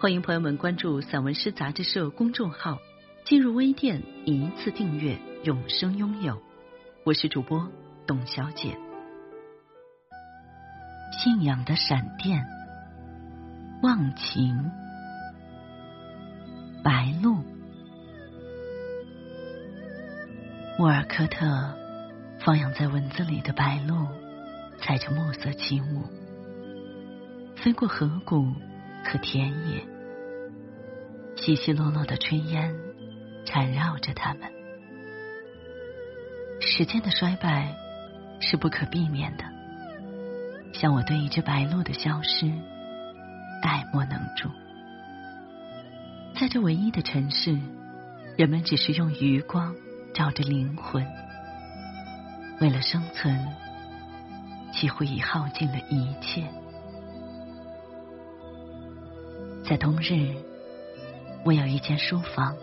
欢迎朋友们关注散文诗杂志社公众号，进入微店一次订阅，永生拥有。我是主播董小姐。信仰的闪电，忘情，白鹭。沃尔科特放养在文字里的白鹭，踩着暮色起舞，飞过河谷。和田野，稀稀落落的炊烟缠绕着他们。时间的衰败是不可避免的，像我对一只白鹭的消失爱莫能助。在这唯一的城市，人们只是用余光照着灵魂，为了生存，几乎已耗尽了一切。在冬日，我有一间书房，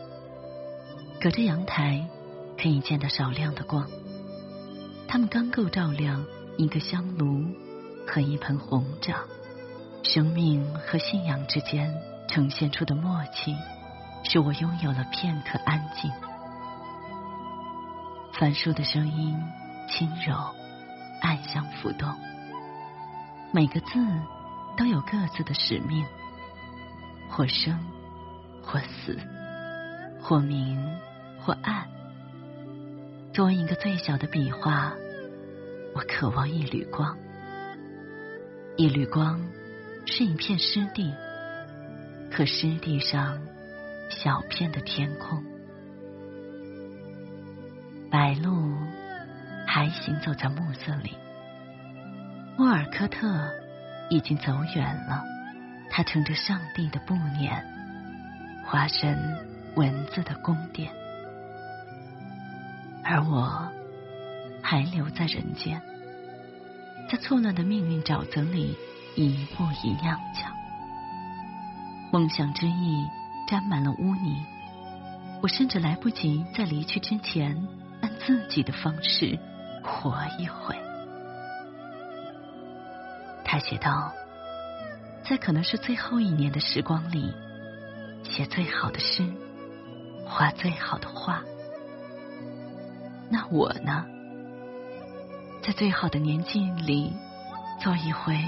隔着阳台可以见到少量的光，它们刚够照亮一个香炉和一盆红掌。生命和信仰之间呈现出的默契，使我拥有了片刻安静。翻书的声音轻柔，暗香浮动，每个字都有各自的使命。或生，或死，或明，或暗。作为一个最小的笔画，我渴望一缕光。一缕光是一片湿地，可湿地上小片的天空。白鹭还行走在暮色里。沃尔科特已经走远了。他乘着上帝的步辇，化身文字的宫殿，而我还留在人间，在错乱的命运沼泽里一步一踉跄。梦想之翼沾满了污泥，我甚至来不及在离去之前按自己的方式活一回。他写道。在可能是最后一年的时光里，写最好的诗，画最好的画。那我呢？在最好的年纪里，做一回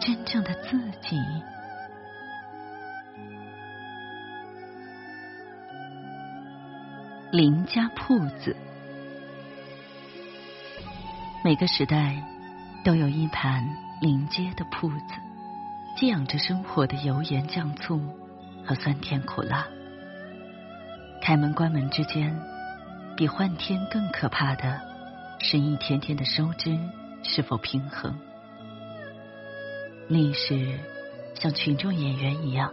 真正的自己。邻家铺子，每个时代都有一盘临街的铺子。寄养着生活的油盐酱醋和酸甜苦辣。开门关门之间，比换天更可怕的是一天天的收支是否平衡。历史像群众演员一样，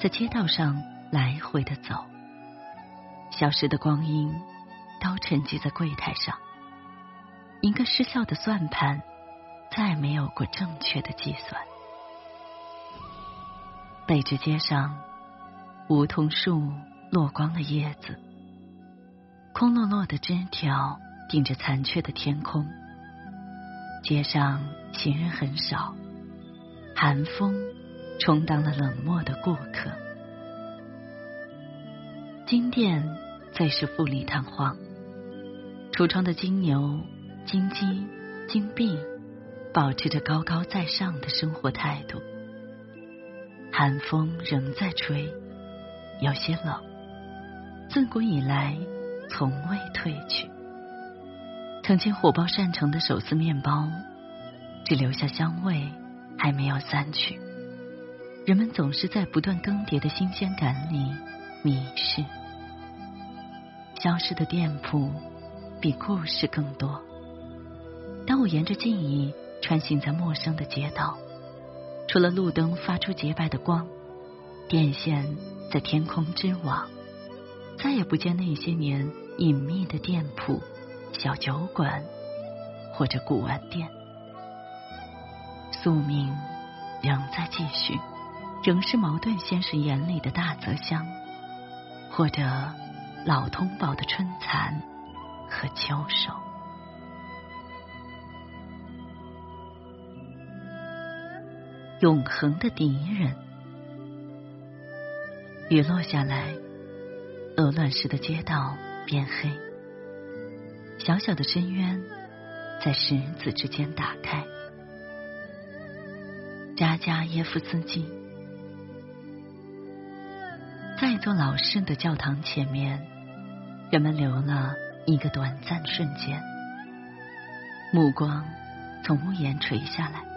在街道上来回的走，消失的光阴都沉积在柜台上。一个失效的算盘，再没有过正确的计算。北至街上，梧桐树落光了叶子，空落落的枝条顶着残缺的天空。街上行人很少，寒风充当了冷漠的过客。金店最是富丽堂皇，橱窗的金牛、金鸡、金币，保持着高高在上的生活态度。寒风仍在吹，有些冷。自古以来，从未退去。曾经火爆善城的手撕面包，只留下香味，还没有散去。人们总是在不断更迭的新鲜感里迷失。消失的店铺比故事更多。当我沿着记忆穿行在陌生的街道。除了路灯发出洁白的光，电线在天空之网，再也不见那些年隐秘的店铺、小酒馆或者古玩店。宿命仍在继续，仍是茅盾先生眼里的大泽乡，或者老通宝的春蚕和秋收。永恒的敌人。雨落下来，鹅卵石的街道变黑，小小的深渊在石子之间打开。扎加耶夫斯基在一座老式的教堂前面，人们留了一个短暂瞬间，目光从屋檐垂下来。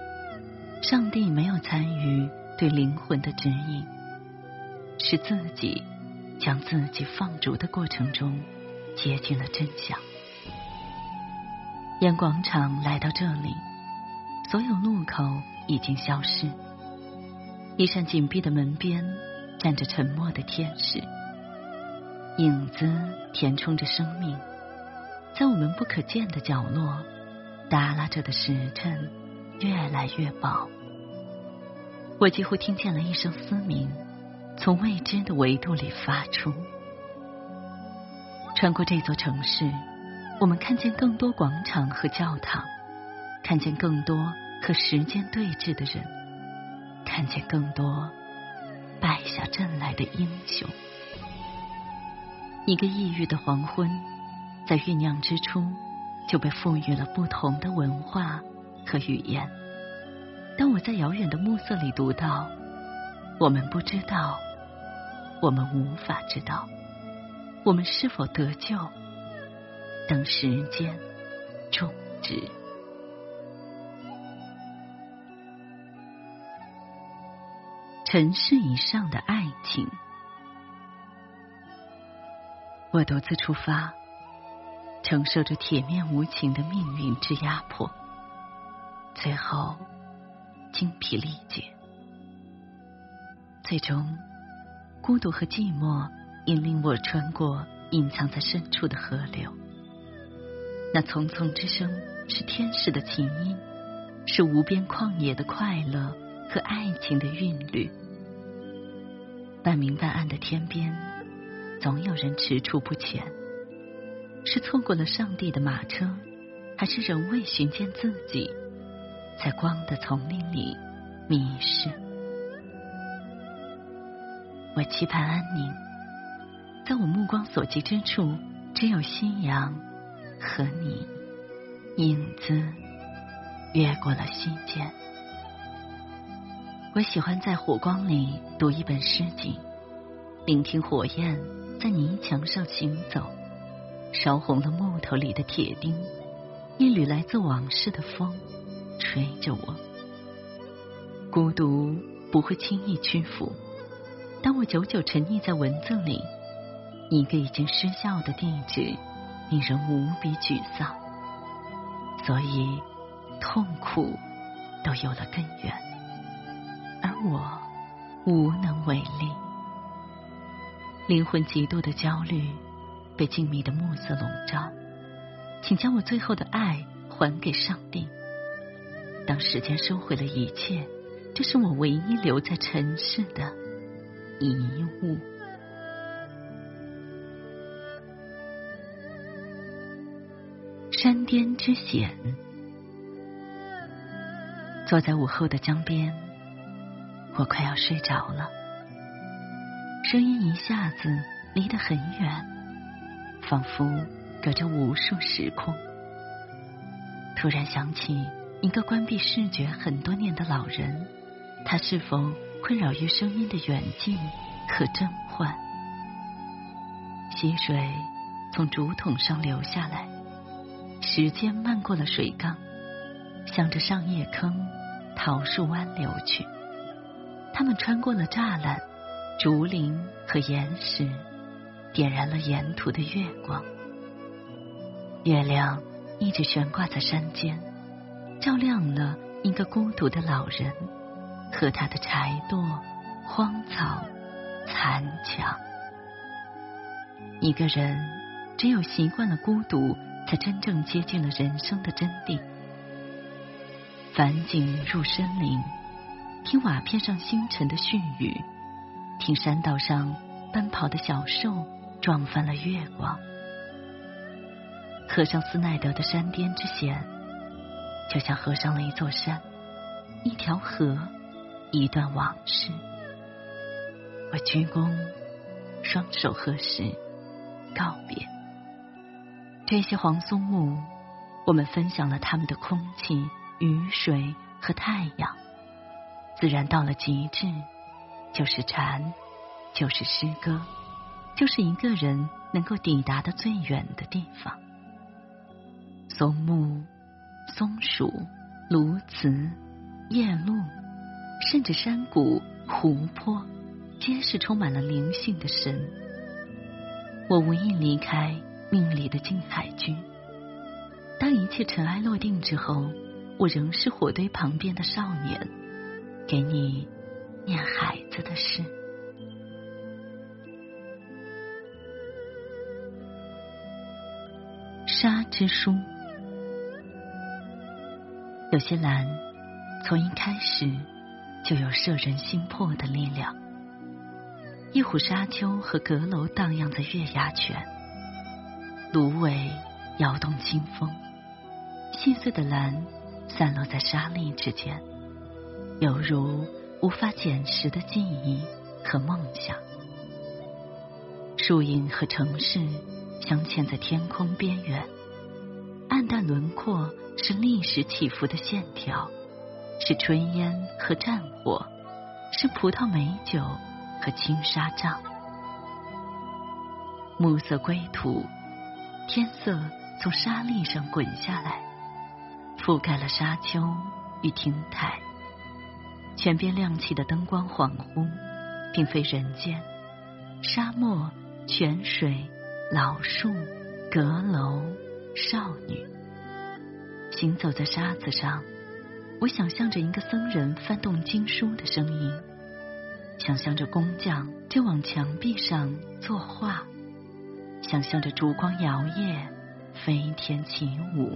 上帝没有参与对灵魂的指引，是自己将自己放逐的过程中接近了真相。沿广场来到这里，所有路口已经消失。一扇紧闭的门边站着沉默的天使，影子填充着生命，在我们不可见的角落，耷拉着的时辰。越来越薄，我几乎听见了一声嘶鸣，从未知的维度里发出。穿过这座城市，我们看见更多广场和教堂，看见更多和时间对峙的人，看见更多败下阵来的英雄。一个异域的黄昏，在酝酿之初就被赋予了不同的文化。和语言，当我在遥远的暮色里读到，我们不知道，我们无法知道，我们是否得救？等时间终止。尘世以上的爱情，我独自出发，承受着铁面无情的命运之压迫。最后，精疲力竭。最终，孤独和寂寞引领我穿过隐藏在深处的河流。那匆匆之声是天使的琴音，是无边旷野的快乐和爱情的韵律。半明半暗的天边，总有人踟蹰不前。是错过了上帝的马车，还是仍未寻见自己？在光的丛林里迷失，我期盼安宁。在我目光所及之处，只有夕阳和你，影子越过了溪间。我喜欢在火光里读一本诗集，聆听火焰在泥墙上行走，烧红了木头里的铁钉，一缕来自往事的风。吹着我，孤独不会轻易屈服。当我久久沉溺在文字里，一个已经失效的地址，令人无比沮丧。所以，痛苦都有了根源，而我无能为力。灵魂极度的焦虑，被静谧的暮色笼罩。请将我最后的爱还给上帝。当时间收回了一切，这是我唯一留在尘世的遗物。山巅之险，坐在午后的江边，我快要睡着了。声音一下子离得很远，仿佛隔着无数时空。突然想起。一个关闭视觉很多年的老人，他是否困扰于声音的远近和真幻？溪水从竹筒上流下来，时间漫过了水缸，向着上叶坑、桃树湾流去。他们穿过了栅栏、竹林和岩石，点燃了沿途的月光。月亮一直悬挂在山间。照亮了一个孤独的老人和他的柴垛、荒草残墙。一个人只有习惯了孤独，才真正接近了人生的真谛。返景入深林，听瓦片上星辰的絮语，听山道上奔跑的小兽撞翻了月光。合上斯奈德的山巅之险，就像合上了一座山，一条河，一段往事。我鞠躬，双手合十。告别这些黄松木，我们分享了他们的空气、雨水和太阳。自然到了极致，就是禅，就是诗歌，就是一个人能够抵达的最远的地方。松木、松鼠、鸬鹚、夜鹭，甚至山谷、湖泊，皆是充满了灵性的神。我无意离开命里的静海居。当一切尘埃落定之后，我仍是火堆旁边的少年，给你念孩子的事。沙之书，有些蓝，从一开始就有摄人心魄的力量。一壶沙丘和阁楼荡漾在月牙泉，芦苇摇动清风，细碎的蓝散落在沙砾之间，犹如无法捡拾的记忆和梦想。树影和城市镶嵌在天空边缘，暗淡轮廓是历史起伏的线条，是炊烟和战火，是葡萄美酒。和青纱帐，暮色归途，天色从沙砾上滚下来，覆盖了沙丘与亭台。泉边亮起的灯光恍惚，并非人间。沙漠、泉水、老树、阁楼、少女，行走在沙子上，我想象着一个僧人翻动经书的声音。想象着工匠就往墙壁上作画，想象着烛光摇曳，飞天起舞。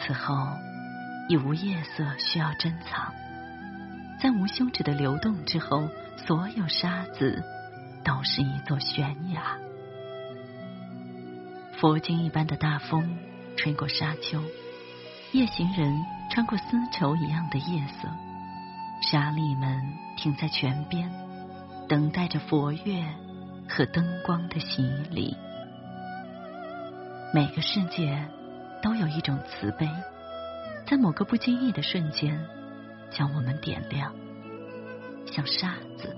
此后已无夜色需要珍藏，在无休止的流动之后，所有沙子都是一座悬崖。佛经一般的大风吹过沙丘，夜行人穿过丝绸一样的夜色。沙砾们停在泉边，等待着佛乐和灯光的洗礼。每个世界都有一种慈悲，在某个不经意的瞬间将我们点亮。像沙子，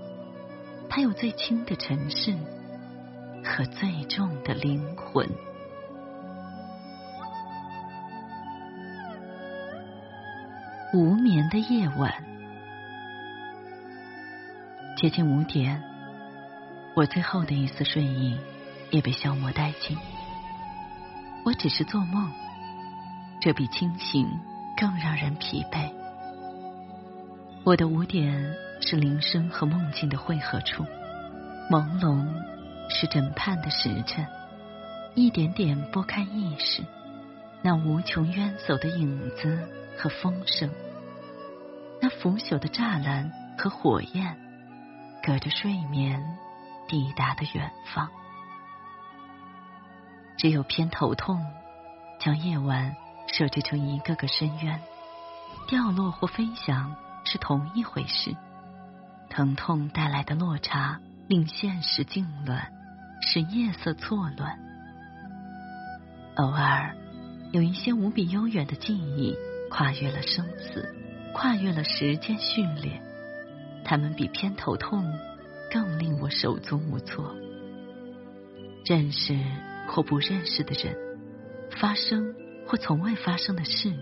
它有最轻的尘世和最重的灵魂。无眠的夜晚。接近五点，我最后的一丝睡意也被消磨殆尽。我只是做梦，这比清醒更让人疲惫。我的五点是铃声和梦境的汇合处，朦胧是枕畔的时辰，一点点拨开意识，那无穷冤走的影子和风声，腐朽的栅栏和火焰。隔着睡眠抵达的远方，只有偏头痛将夜晚设置成一个个深渊。掉落或飞翔是同一回事，疼痛带来的落差令现实痉挛，使夜色错乱。偶尔有一些无比悠远的记忆，跨越了生死，跨越了时间序列。他们比偏头痛更令我手足无措。认识或不认识的人，发生或从未发生的事，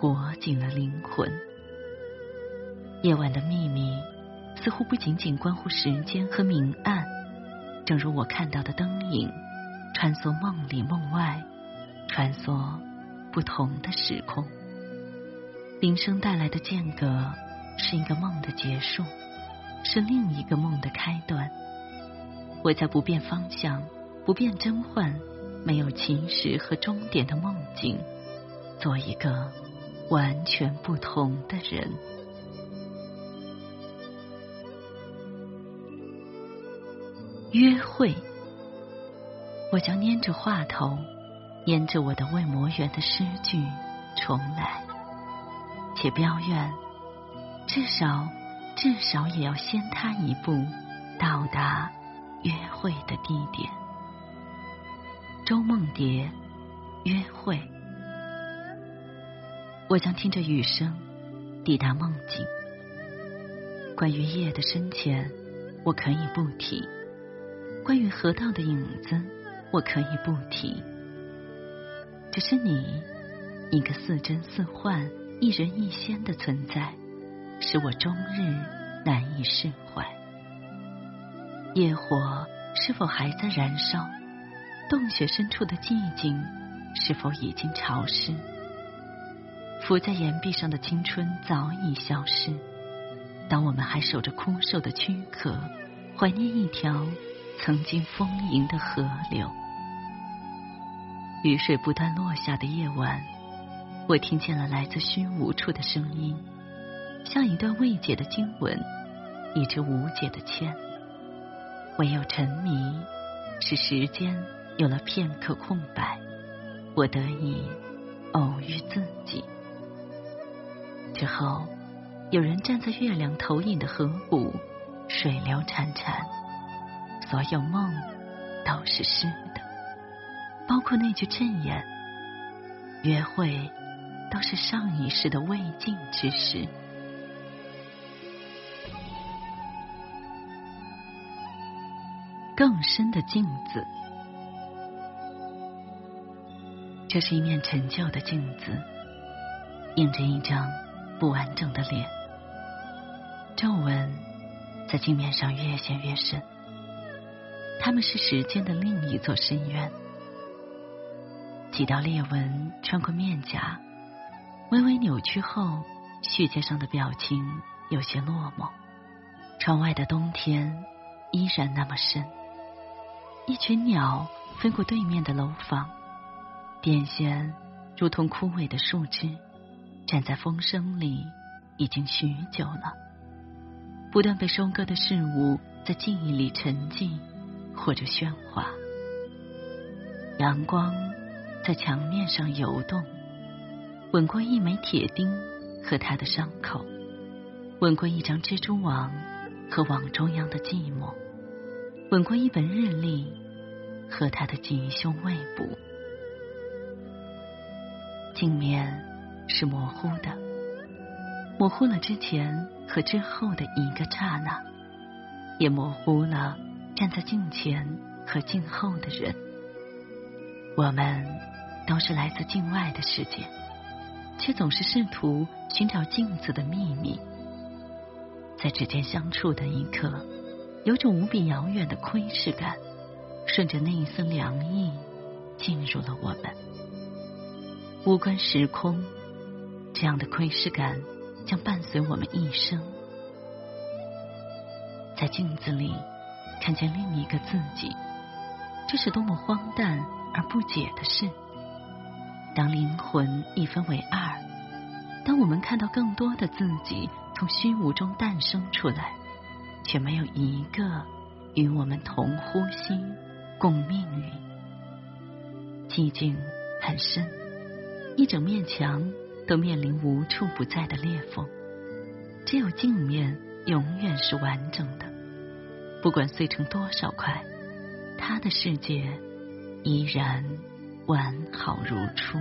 裹紧了灵魂。夜晚的秘密似乎不仅仅关乎时间和明暗，正如我看到的灯影，穿梭梦里梦外，穿梭不同的时空。铃声带来的间隔。是一个梦的结束，是另一个梦的开端。我在不变方向、不变真幻、没有起始和终点的梦境，做一个完全不同的人。约会，我将拈着话头，沿着我的未磨圆的诗句重来，且标愿，至少，至少也要先他一步到达。约会的地点，周梦蝶，约会。我将听着雨声抵达梦境。关于夜的深浅，我可以不提；关于河道的影子，我可以不提。只是你，一个似真似幻、一人一仙的存在，使我终日难以释怀。野火是否还在燃烧？洞穴深处的寂静是否已经潮湿？浮在岩壁上的青春早已消失。当我们还守着枯瘦的躯壳，怀念一条曾经丰盈的河流。雨水不断落下的夜晚，我听见了来自虚无处的声音，像一段未解的经文，一支无解的签。唯有沉迷，使时间有了片刻空白，我得以偶遇自己。之后，有人站在月亮投影的河谷，水流潺潺，所有梦都是湿的，包括那句箴言：约会都是上一世的未尽之事。更深的镜子，这是一面陈旧的镜子，映着一张不完整的脸，皱纹在镜面上越陷越深。他们是时间的另一座深渊，几道裂纹穿过面颊，微微扭曲后，血尖上的表情有些落寞。窗外的冬天依然那么深。一群鸟飞过对面的楼房，电线如同枯萎的树枝，站在风声里已经许久了。不断被收割的事物在记忆里沉寂或者喧哗。阳光在墙面上游动，吻过一枚铁钉和他的伤口，吻过一张蜘蛛网和网中央的寂寞。吻过一本日历和他的锦绣未卜，镜面是模糊的，模糊了之前和之后的一个刹那，也模糊了站在镜前和镜后的人。我们都是来自境外的世界，却总是试图寻找镜子的秘密，在指尖相触的一刻。有种无比遥远的窥视感，顺着那一丝凉意进入了我们。无关时空，这样的窥视感将伴随我们一生。在镜子里看见另一个自己，这是多么荒诞而不解的事。当灵魂一分为二，当我们看到更多的自己从虚无中诞生出来。却没有一个与我们同呼吸、共命运。寂静很深，一整面墙都面临无处不在的裂缝，只有镜面永远是完整的。不管碎成多少块，他的世界依然完好如初。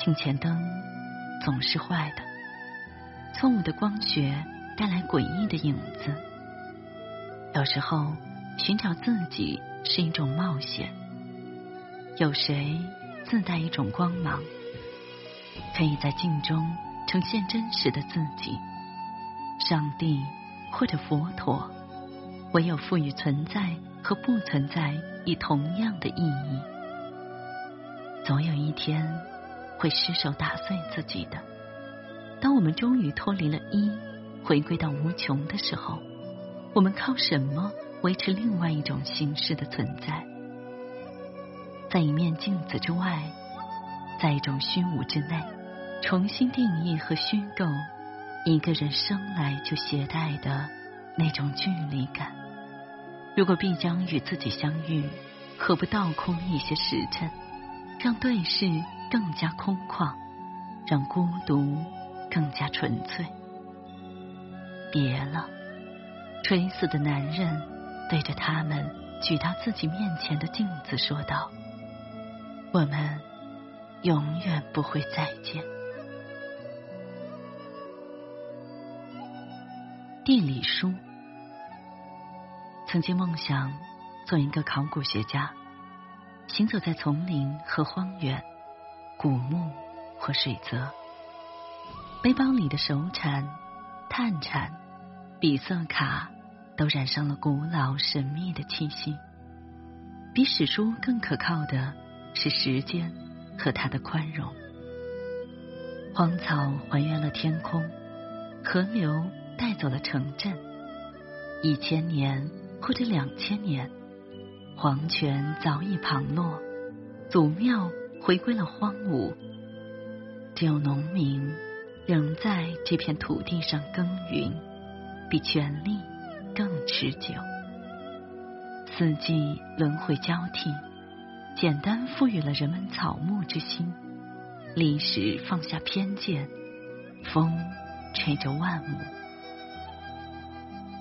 镜前灯总是坏的。错误的光学带来诡异的影子。有时候，寻找自己是一种冒险。有谁自带一种光芒，可以在镜中呈现真实的自己？上帝或者佛陀，唯有赋予存在和不存在以同样的意义。总有一天会失手打碎自己的。当我们终于脱离了一，回归到无穷的时候，我们靠什么维持另外一种形式的存在？在一面镜子之外，在一种虚无之内，重新定义和虚构一个人生来就携带的那种距离感。如果必将与自己相遇，何不倒空一些时辰，让对视更加空旷，让孤独更加纯粹？别了，垂死的男人对着他们举到自己面前的镜子说道：“我们永远不会再见。”地理书曾经梦想做一个考古学家，行走在丛林和荒原、古墓或水泽，背包里的手铲、炭铲。比色卡都染上了古老神秘的气息。比史书更可靠的是时间和它的宽容。荒草还原了天空，河流带走了城镇。一千年或者两千年，黄泉早已旁落，祖庙回归了荒芜。只有农民仍在这片土地上耕耘。比权力更持久。四季轮回交替，简单赋予了人们草木之心。历史放下偏见，风吹着万物。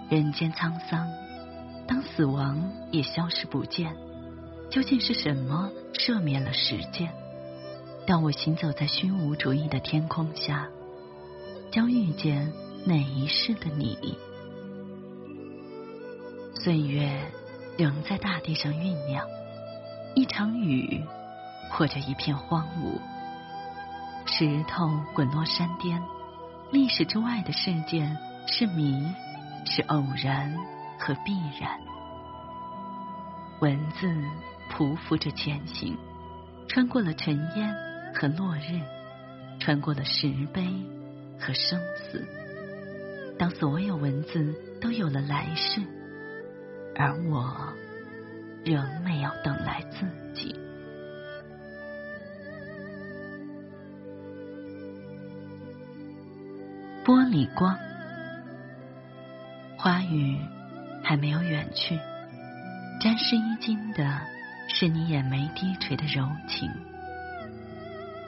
人间沧桑，当死亡也消失不见，究竟是什么赦免了时间？当我行走在虚无主义的天空下，将遇见。哪一世的你？岁月仍在大地上酝酿，一场雨，或者一片荒芜。石头滚落山巅，历史之外的事件是谜，是偶然和必然。文字匍匐着前行，穿过了尘烟和落日，穿过了石碑和生死。当所有文字都有了来世，而我仍没有等来自己。玻璃光，花语还没有远去，沾湿衣襟的是你眼眉低垂的柔情。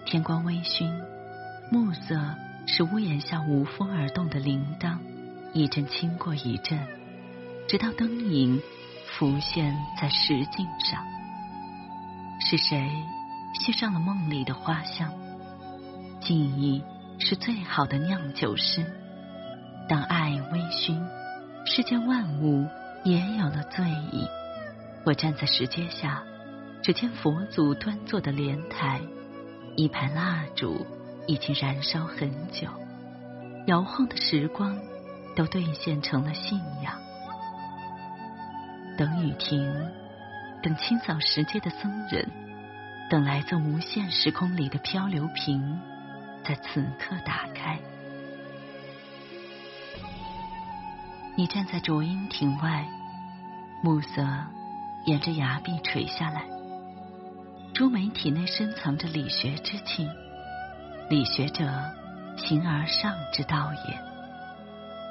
天光微醺，暮色。是屋檐下无风而动的铃铛，一阵轻过一阵，直到灯影浮现在石镜上。是谁吸上了梦里的花香？记忆是最好的酿酒师。当爱微醺，世间万物也有了醉意。我站在石阶下，只见佛祖端坐的莲台，一排蜡烛。已经燃烧很久，摇晃的时光都兑现成了信仰。等雨停，等清扫石阶的僧人，等来自无限时空里的漂流瓶，在此刻打开。你站在浊音亭外，暮色沿着崖壁垂下来，朱梅体内深藏着理学之气。理学者形而上之道也，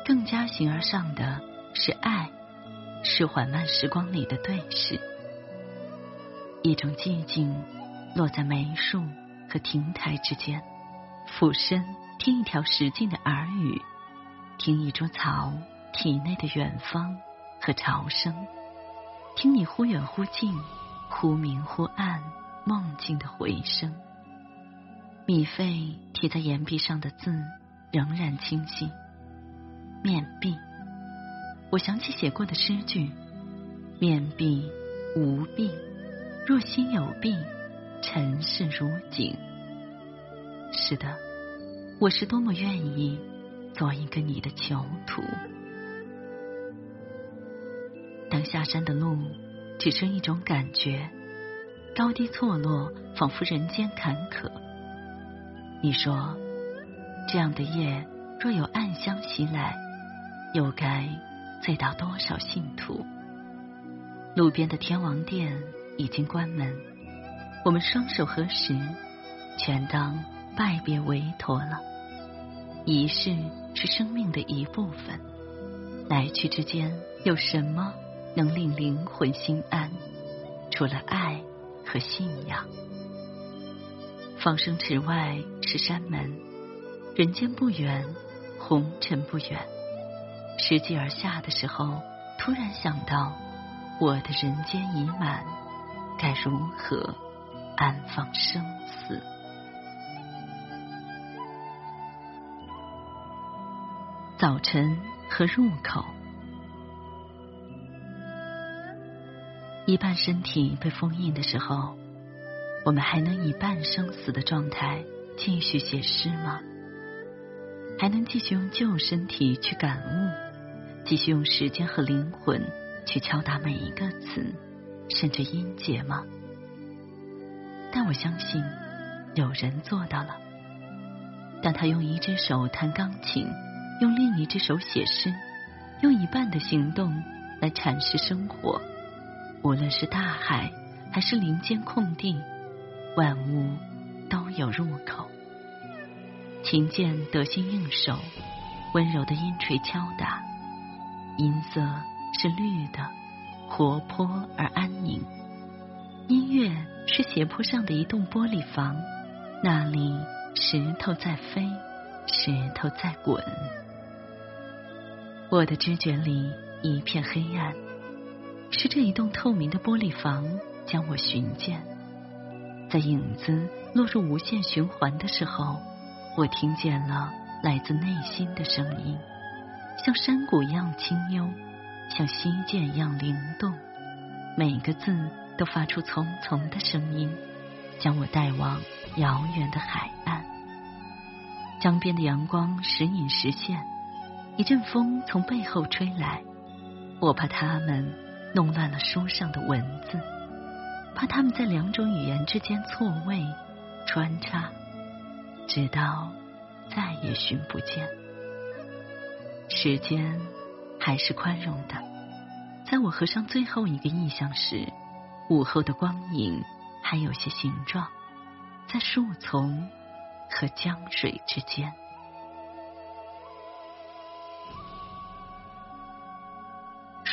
更加形而上的是爱，是缓慢时光里的对视。一种寂静落在梅树和亭台之间，俯身听一条石径的耳语，听一株草体内的远方和潮声，听你忽远忽近、忽明忽暗梦境的回声。米费贴在岩壁上的字仍然清晰。面壁，我想起写过的诗句：面壁无壁，若心有壁，尘世如景。是的，我是多么愿意做一个你的囚徒。当下山的路只剩一种感觉，高低错落，仿佛人间坎坷。你说，这样的夜，若有暗香袭来，又该醉倒多少信徒？路边的天王殿已经关门，我们双手合十，全当拜别韦陀了。仪式是生命的一部分，来去之间，有什么能令灵魂心安？除了爱和信仰。放生池外是山门，人间不远，红尘不远。拾级而下的时候，突然想到，我的人间已满，该如何安放生死？早晨和入口，一半身体被封印的时候。我们还能以半生死的状态继续写诗吗？还能继续用旧身体去感悟，继续用时间和灵魂去敲打每一个词，甚至音节吗？但我相信有人做到了。当他用一只手弹钢琴，用另一只手写诗，用一半的行动来阐释生活，无论是大海还是林间空地。万物都有入口，琴键得心应手，温柔的音锤敲打，音色是绿的，活泼而安宁。音乐是斜坡上的一栋玻璃房，那里石头在飞，石头在滚。我的知觉里一片黑暗，是这一栋透明的玻璃房将我寻见。在影子落入无限循环的时候，我听见了来自内心的声音，像山谷一样清幽，像溪涧一样灵动，每个字都发出淙淙的声音，将我带往遥远的海岸。江边的阳光时隐时现，一阵风从背后吹来，我怕它们弄乱了书上的文字。怕他们在两种语言之间错位穿插，直到再也寻不见。时间还是宽容的，在我合上最后一个意象时，午后的光影还有些形状，在树丛和江水之间。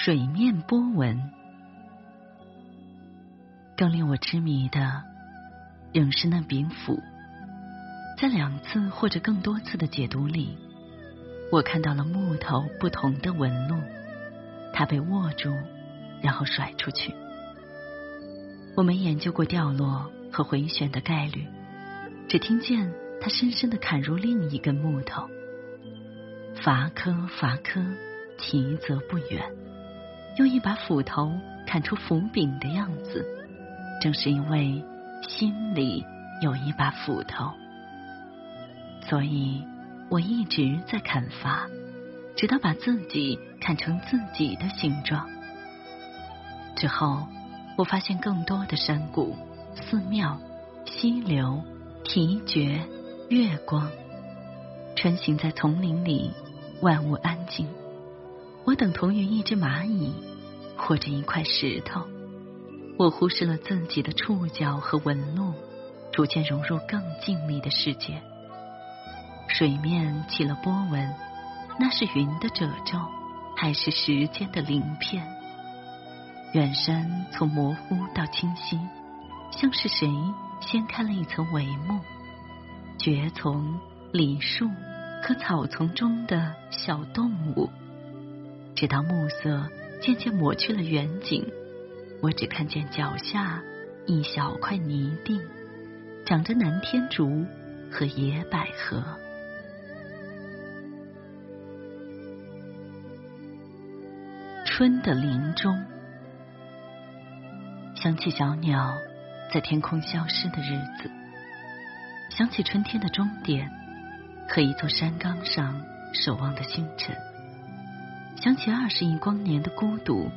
水面波纹。更令我痴迷的，仍是那柄斧。在两次或者更多次的解读里，我看到了木头不同的纹路。它被握住，然后甩出去。我没研究过掉落和回旋的概率，只听见它深深的砍入另一根木头。伐棵，伐棵，其则不远。用一把斧头砍出斧柄的样子。正是因为心里有一把斧头，所以我一直在砍伐，直到把自己砍成自己的形状。之后，我发现更多的山谷、寺庙、溪流、啼绝、月光，穿行在丛林里，万物安静。我等同于一只蚂蚁，或者一块石头。我忽视了自己的触角和纹路，逐渐融入更静谧的世界。水面起了波纹，那是云的褶皱，还是时间的鳞片？远山从模糊到清晰，像是谁掀开了一层帷幕。蕨丛、梨树和草丛中的小动物，直到暮色渐渐抹去了远景。我只看见脚下一小块泥地，长着南天竹和野百合。春的林中，想起小鸟在天空消失的日子，想起春天的终点和一座山岗上守望的星辰，想起二十亿光年的孤独。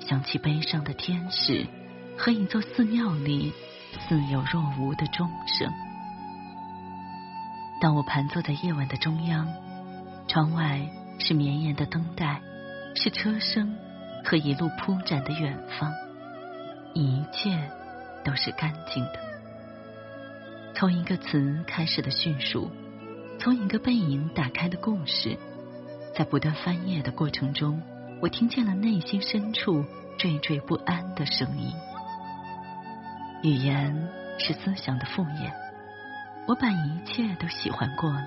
想起悲伤的天使和一座寺庙里似有若无的钟声。当我盘坐在夜晚的中央，窗外是绵延的灯带，是车声和一路铺展的远方，一切都是干净的。从一个词开始的叙述，从一个背影打开的故事，在不断翻页的过程中，我听见了内心深处惴惴不安的声音。语言是思想的复眼。我把一切都喜欢过了，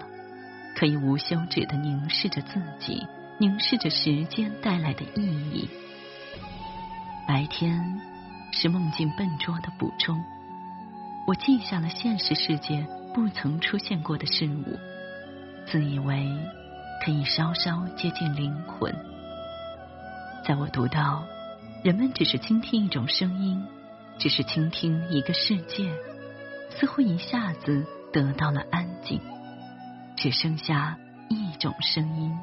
可以无休止的凝视着自己，凝视着时间带来的意义。白天是梦境笨拙的补充，我记下了现实世界不曾出现过的事物，自以为可以稍稍接近灵魂。在我读到，人们只是倾听一种声音，只是倾听一个世界，似乎一下子。得到了安静，只剩下一种声音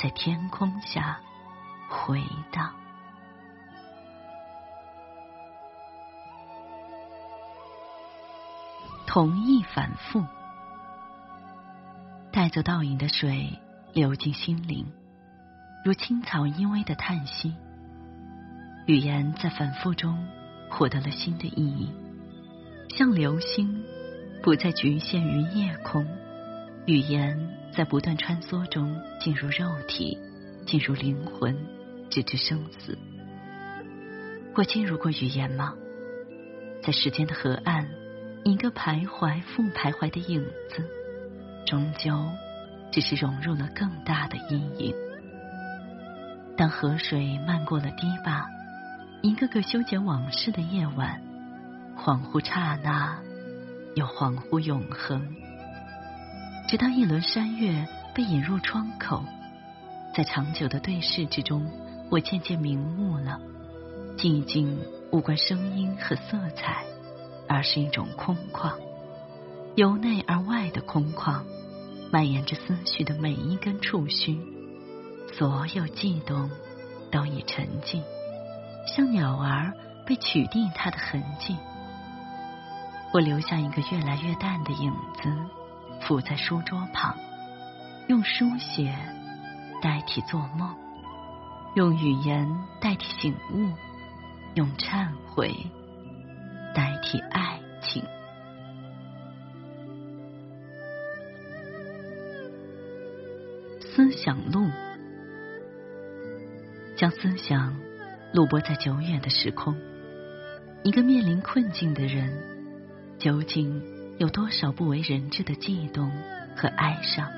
在天空下回荡。同意反复，带走倒影的水流进心灵，如青草依偎的叹息。语言在反复中获得了新的意义，像流星。不再局限于夜空，语言在不断穿梭中进入肉体，进入灵魂，直至生死。我进入过语言吗？在时间的河岸，一个徘徊、复徘徊的影子，终究只是融入了更大的阴影。当河水漫过了堤坝，一个个修剪往事的夜晚，恍惚刹那。又恍惚永恒，直到一轮山月被引入窗口，在长久的对视之中，我渐渐明悟了：寂静无关声音和色彩，而是一种空旷，由内而外的空旷，蔓延着思绪的每一根触须，所有悸动都已沉寂，像鸟儿被取缔它的痕迹。我留下一个越来越淡的影子，伏在书桌旁，用书写代替做梦，用语言代替醒悟，用忏悔代替爱情。思想录，将思想录播在久远的时空，一个面临困境的人。究竟有多少不为人知的悸动和哀伤？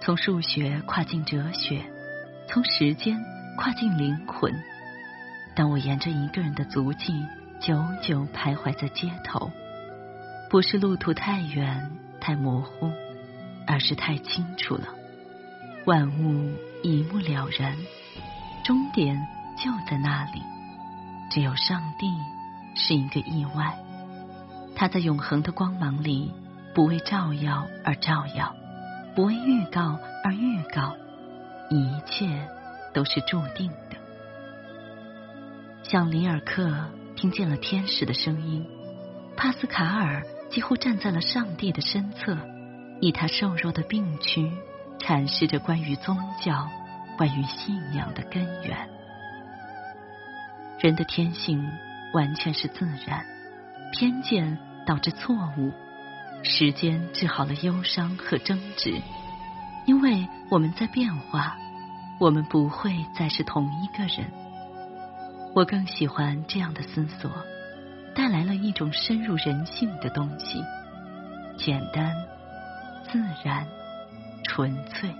从数学跨进哲学，从时间跨进灵魂。当我沿着一个人的足迹，久久徘徊在街头，不是路途太远太模糊，而是太清楚了。万物一目了然，终点就在那里。只有上帝是一个意外。他在永恒的光芒里，不为照耀而照耀，不为预告而预告，一切都是注定的。像里尔克听见了天使的声音，帕斯卡尔几乎站在了上帝的身侧，以他瘦弱的病躯阐释着关于宗教、关于信仰的根源。人的天性完全是自然，偏见。导致错误，时间治好了忧伤和争执，因为我们在变化，我们不会再是同一个人。我更喜欢这样的思索，带来了一种深入人性的东西，简单、自然、纯粹。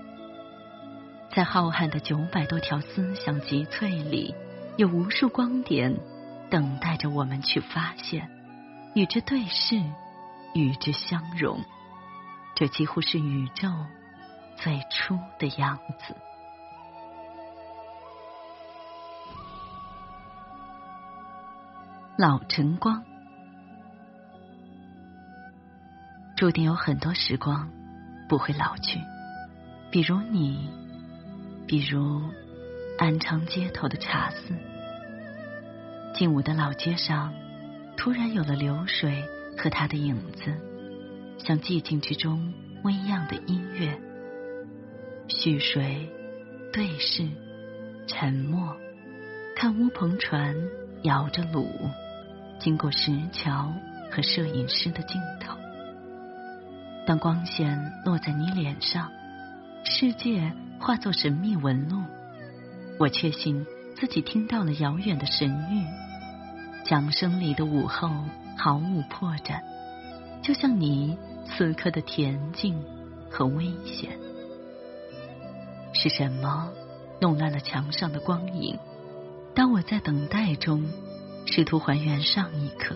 在浩瀚的九百多条思想集萃里，有无数光点等待着我们去发现。与之对视，与之相融，这几乎是宇宙最初的样子。老晨光，注定有很多时光不会老去，比如你，比如安昌街头的茶肆，静舞的老街上。突然有了流水和他的影子，像寂静之中微漾的音乐。蓄水，对视，沉默，看乌篷船摇着橹，经过石桥和摄影师的镜头。当光线落在你脸上，世界化作神秘纹路，我确信自己听到了遥远的神谕。桨声里的午后毫无破绽，就像你此刻的恬静和危险。是什么弄乱了墙上的光影？当我在等待中试图还原上一刻，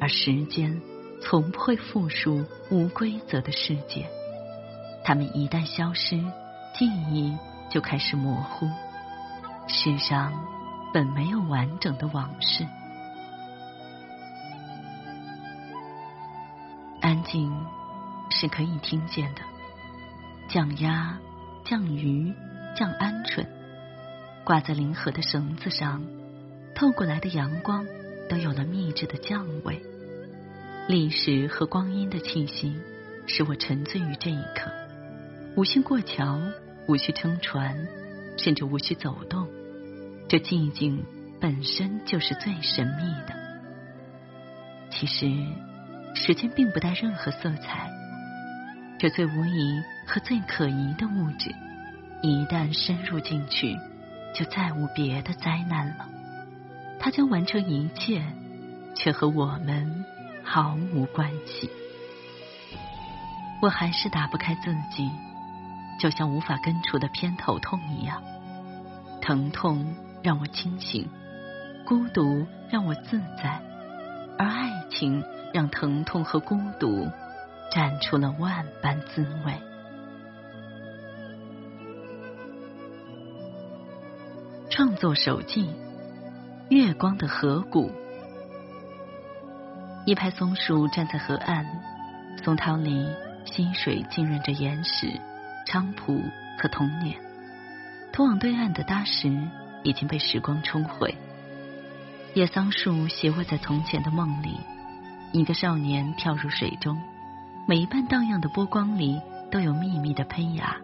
而时间从不会复述无规则的世界。它们一旦消失，记忆就开始模糊。世上本没有完整的往事。安静是可以听见的，降压。降鱼，降鹌鹑，挂在临河的绳子上，透过来的阳光都有了秘制的酱味。历史和光阴的气息，使我沉醉于这一刻。无需过桥，无需撑船，甚至无需走动，这寂静本身就是最神秘的。其实，时间并不带任何色彩。这最无疑和最可疑的物质，一旦深入进去，就再无别的灾难了。它将完成一切，却和我们毫无关系。我还是打不开自己，就像无法根除的偏头痛一样。疼痛让我清醒，孤独让我自在，而爱情让疼痛和孤独。绽出了万般滋味。创作手记：月光的河谷。一排松树站在河岸，松涛里溪水浸润着岩石、菖蒲和童年。通往对岸的搭石已经被时光冲毁。野桑树斜卧在从前的梦里，一个少年跳入水中。每一瓣荡漾的波光里，都有秘密的胚芽，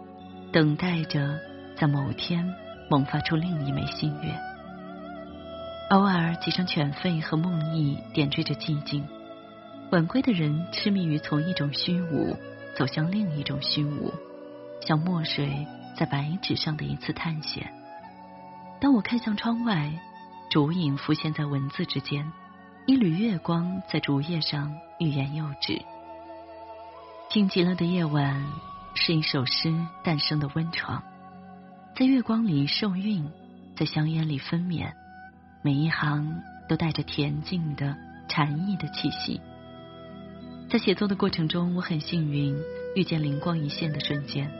等待着在某天萌发出另一枚新月。偶尔，几声犬吠和梦呓点缀着寂静。晚归的人痴迷于从一种虚无走向另一种虚无，像墨水在白纸上的一次探险。当我看向窗外，烛影浮现在文字之间，一缕月光在竹叶上欲言又止。静极了的夜晚，是一首诗诞生的温床，在月光里受孕，在香烟里分娩，每一行都带着恬静的禅意的气息。在写作的过程中，我很幸运遇见灵光一现的瞬间，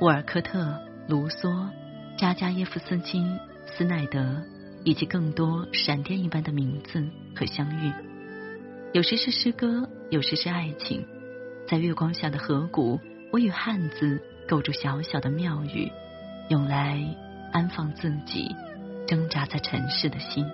沃尔科特、卢梭、扎加耶夫斯基、斯奈德，以及更多闪电一般的名字和相遇。有时是诗歌，有时是爱情。在月光下的河谷，我与汉字构筑小小的庙宇，用来安放自己挣扎在尘世的心。